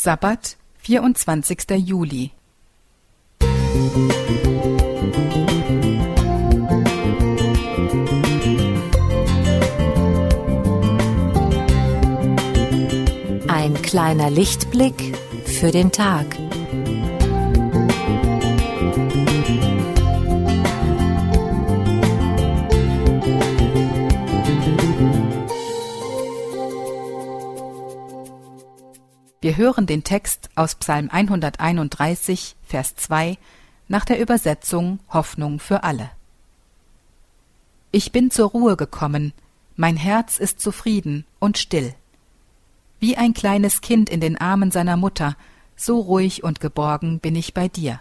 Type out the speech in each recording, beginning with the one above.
Sabbat, 24. Juli. Ein kleiner Lichtblick für den Tag. Wir hören den Text aus Psalm 131, Vers 2 nach der Übersetzung Hoffnung für alle. Ich bin zur Ruhe gekommen, mein Herz ist zufrieden und still. Wie ein kleines Kind in den Armen seiner Mutter, so ruhig und geborgen bin ich bei dir.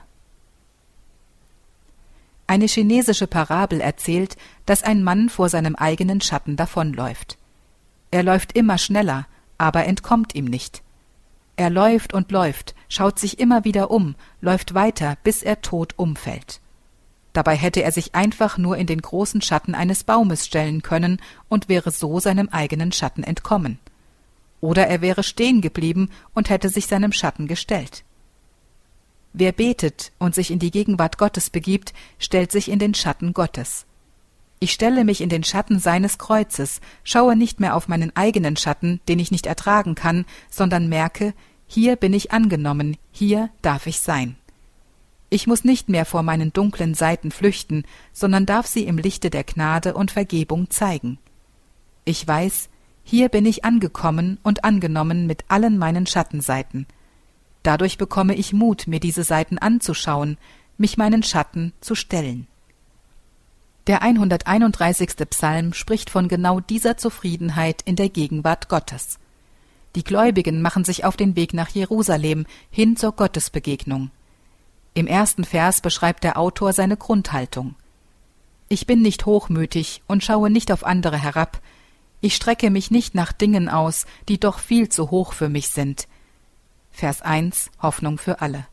Eine chinesische Parabel erzählt, dass ein Mann vor seinem eigenen Schatten davonläuft. Er läuft immer schneller, aber entkommt ihm nicht. Er läuft und läuft, schaut sich immer wieder um, läuft weiter, bis er tot umfällt. Dabei hätte er sich einfach nur in den großen Schatten eines Baumes stellen können und wäre so seinem eigenen Schatten entkommen. Oder er wäre stehen geblieben und hätte sich seinem Schatten gestellt. Wer betet und sich in die Gegenwart Gottes begibt, stellt sich in den Schatten Gottes. Ich stelle mich in den Schatten seines Kreuzes, schaue nicht mehr auf meinen eigenen Schatten, den ich nicht ertragen kann, sondern merke, hier bin ich angenommen, hier darf ich sein. Ich muss nicht mehr vor meinen dunklen Seiten flüchten, sondern darf sie im Lichte der Gnade und Vergebung zeigen. Ich weiß, hier bin ich angekommen und angenommen mit allen meinen Schattenseiten. Dadurch bekomme ich Mut, mir diese Seiten anzuschauen, mich meinen Schatten zu stellen. Der 131. Psalm spricht von genau dieser Zufriedenheit in der Gegenwart Gottes. Die Gläubigen machen sich auf den Weg nach Jerusalem hin zur Gottesbegegnung. Im ersten Vers beschreibt der Autor seine Grundhaltung. Ich bin nicht hochmütig und schaue nicht auf andere herab. Ich strecke mich nicht nach Dingen aus, die doch viel zu hoch für mich sind. Vers 1 Hoffnung für alle.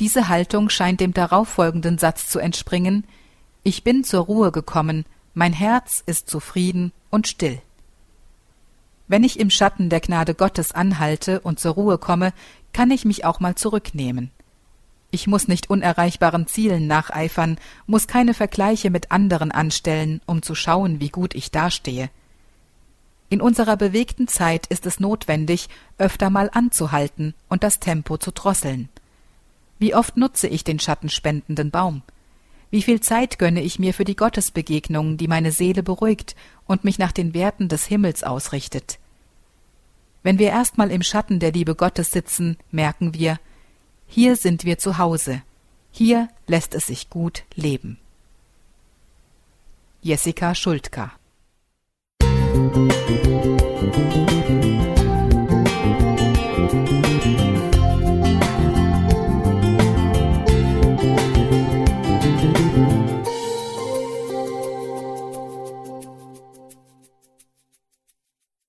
Diese Haltung scheint dem darauffolgenden Satz zu entspringen, ich bin zur Ruhe gekommen, mein Herz ist zufrieden und still. Wenn ich im Schatten der Gnade Gottes anhalte und zur Ruhe komme, kann ich mich auch mal zurücknehmen. Ich muss nicht unerreichbaren Zielen nacheifern, muss keine Vergleiche mit anderen anstellen, um zu schauen, wie gut ich dastehe. In unserer bewegten Zeit ist es notwendig, öfter mal anzuhalten und das Tempo zu drosseln. Wie oft nutze ich den schattenspendenden Baum? Wie viel Zeit gönne ich mir für die Gottesbegegnung, die meine Seele beruhigt und mich nach den Werten des Himmels ausrichtet? Wenn wir erstmal im Schatten der Liebe Gottes sitzen, merken wir, hier sind wir zu Hause, hier lässt es sich gut leben. Jessica Schuldka Musik